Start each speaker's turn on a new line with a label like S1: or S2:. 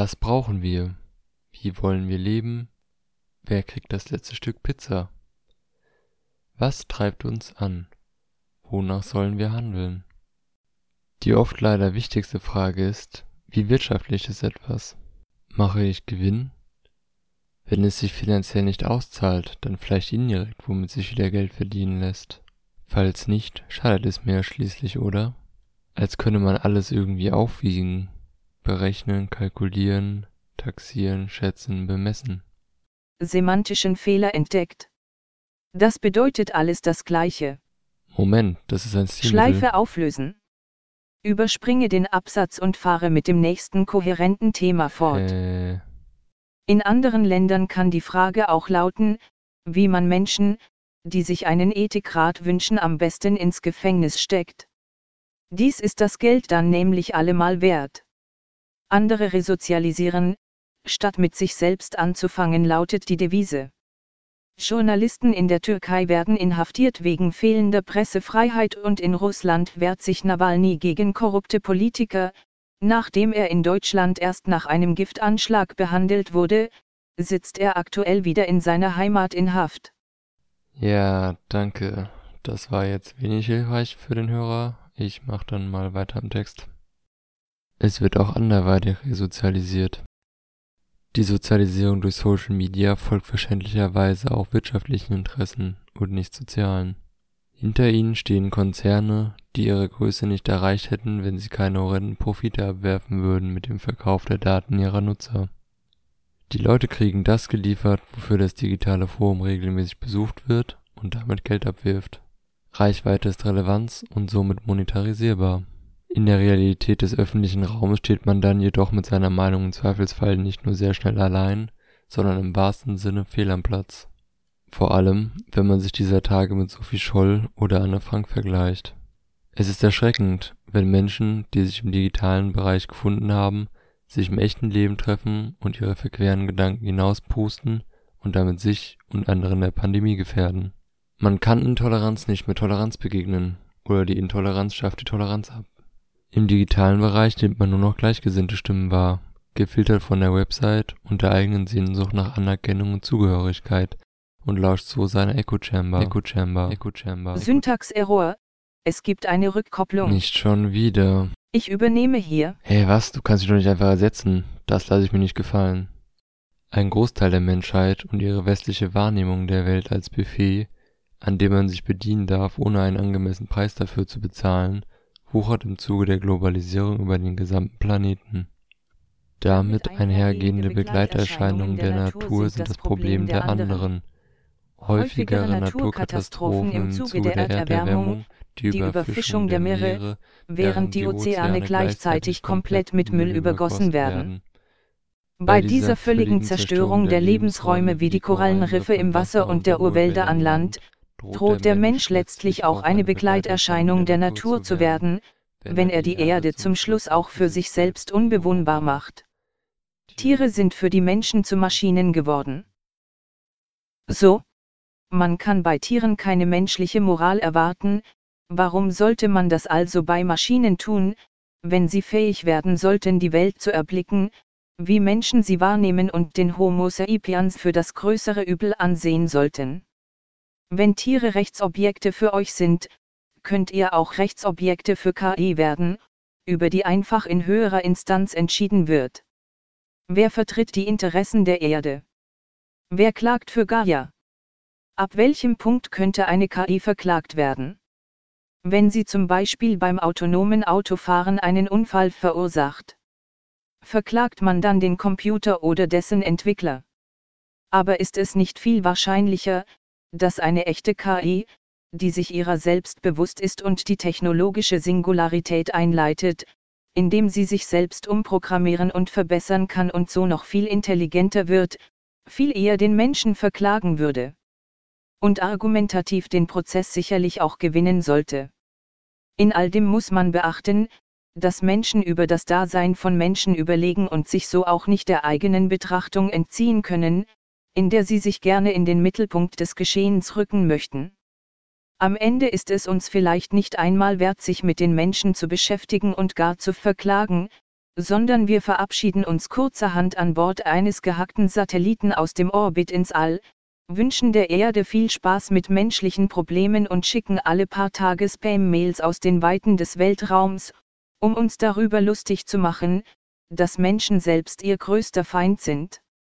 S1: Was brauchen wir? Wie wollen wir leben? Wer kriegt das letzte Stück Pizza? Was treibt uns an? Wonach sollen wir handeln? Die oft leider wichtigste Frage ist, wie wirtschaftlich ist etwas? Mache ich Gewinn? Wenn es sich finanziell nicht auszahlt, dann vielleicht indirekt, womit sich wieder Geld verdienen lässt. Falls nicht, schadet es mir schließlich, oder? Als könne man alles irgendwie aufwiegen, berechnen, kalkulieren, taxieren, schätzen, bemessen.
S2: Semantischen Fehler entdeckt. Das bedeutet alles das Gleiche.
S1: Moment, das ist ein Stilmittel.
S2: Schleife auflösen. Überspringe den Absatz und fahre mit dem nächsten kohärenten Thema fort.
S1: Äh,
S2: In anderen Ländern kann die Frage auch lauten, wie man Menschen, die sich einen Ethikrat wünschen, am besten ins Gefängnis steckt. Dies ist das Geld dann nämlich allemal wert. Andere resozialisieren, statt mit sich selbst anzufangen, lautet die Devise. Journalisten in der Türkei werden inhaftiert wegen fehlender Pressefreiheit und in Russland wehrt sich Nawalny gegen korrupte Politiker, nachdem er in Deutschland erst nach einem Giftanschlag behandelt wurde, sitzt er aktuell wieder in seiner Heimat in Haft.
S1: ja, danke. Das war jetzt wenig hilfreich für den Hörer. Ich mach dann mal weiter im Text. Es wird auch anderweitig resozialisiert. Die Sozialisierung durch Social Media folgt verständlicherweise auch wirtschaftlichen Interessen und nicht sozialen. Hinter ihnen stehen Konzerne, die ihre Größe nicht erreicht hätten, wenn sie keine horrenden Profite abwerfen würden mit dem Verkauf der Daten ihrer Nutzer. Die Leute kriegen das geliefert, wofür das digitale Forum regelmäßig besucht wird und damit Geld abwirft. Reichweite ist Relevanz und somit monetarisierbar. In der Realität des öffentlichen Raumes steht man dann jedoch mit seiner Meinung im Zweifelsfall nicht nur sehr schnell allein, sondern im wahrsten Sinne fehl am Platz. Vor allem, wenn man sich dieser Tage mit Sophie Scholl oder Anne Frank vergleicht. Es ist erschreckend, wenn Menschen, die sich im digitalen Bereich gefunden haben, sich im echten Leben treffen und ihre verqueren Gedanken hinauspusten und damit sich und andere in der Pandemie gefährden. Man kann Intoleranz nicht mit Toleranz begegnen, oder die Intoleranz schafft die Toleranz ab. Im digitalen Bereich nimmt man nur noch gleichgesinnte Stimmen wahr, gefiltert von der Website und der eigenen Sehnsucht nach Anerkennung und Zugehörigkeit und lauscht so seiner Echo Chamber. Echo Chamber. Echo Chamber.
S2: Syntax-Error. Es gibt eine Rückkopplung.
S1: Nicht schon wieder.
S2: Ich übernehme hier.
S1: Hey, was? Du kannst dich doch nicht einfach ersetzen. Das lasse ich mir nicht gefallen. Ein Großteil der Menschheit und ihre westliche Wahrnehmung der Welt als Buffet, an dem man sich bedienen darf, ohne einen angemessenen Preis dafür zu bezahlen, wuchert im Zuge der Globalisierung über den gesamten Planeten. Damit einhergehende Begleiterscheinungen der Natur sind das Problem der anderen. Häufigere Naturkatastrophen im Zuge der Erderwärmung, die Überfischung der Meere,
S2: während die Ozeane gleichzeitig komplett mit Müll übergossen werden. Bei dieser völligen Zerstörung der Lebensräume wie die Korallenriffe im Wasser und der Urwälder an Land, droht der Mensch letztlich auch eine Begleiterscheinung der Natur zu werden, wenn er die Erde zum Schluss auch für sich selbst unbewohnbar macht. Tiere sind für die Menschen zu Maschinen geworden. So? Man kann bei Tieren keine menschliche Moral erwarten, warum sollte man das also bei Maschinen tun, wenn sie fähig werden sollten, die Welt zu erblicken, wie Menschen sie wahrnehmen und den Homo sapiens für das größere Übel ansehen sollten? Wenn Tiere Rechtsobjekte für euch sind, könnt ihr auch Rechtsobjekte für KI werden, über die einfach in höherer Instanz entschieden wird. Wer vertritt die Interessen der Erde? Wer klagt für Gaia? Ab welchem Punkt könnte eine KI verklagt werden? Wenn sie zum Beispiel beim autonomen Autofahren einen Unfall verursacht. Verklagt man dann den Computer oder dessen Entwickler? Aber ist es nicht viel wahrscheinlicher, dass eine echte KI, die sich ihrer selbst bewusst ist und die technologische Singularität einleitet, indem sie sich selbst umprogrammieren und verbessern kann und so noch viel intelligenter wird, viel eher den Menschen verklagen würde. Und argumentativ den Prozess sicherlich auch gewinnen sollte. In all dem muss man beachten, dass Menschen über das Dasein von Menschen überlegen und sich so auch nicht der eigenen Betrachtung entziehen können, in der sie sich gerne in den Mittelpunkt des Geschehens rücken möchten. Am Ende ist es uns vielleicht nicht einmal wert, sich mit den Menschen zu beschäftigen und gar zu verklagen, sondern wir verabschieden uns kurzerhand an Bord eines gehackten Satelliten aus dem Orbit ins All, wünschen der Erde viel Spaß mit menschlichen Problemen und schicken alle paar Tage Spam-Mails aus den Weiten des Weltraums, um uns darüber lustig zu machen, dass Menschen selbst ihr größter Feind sind.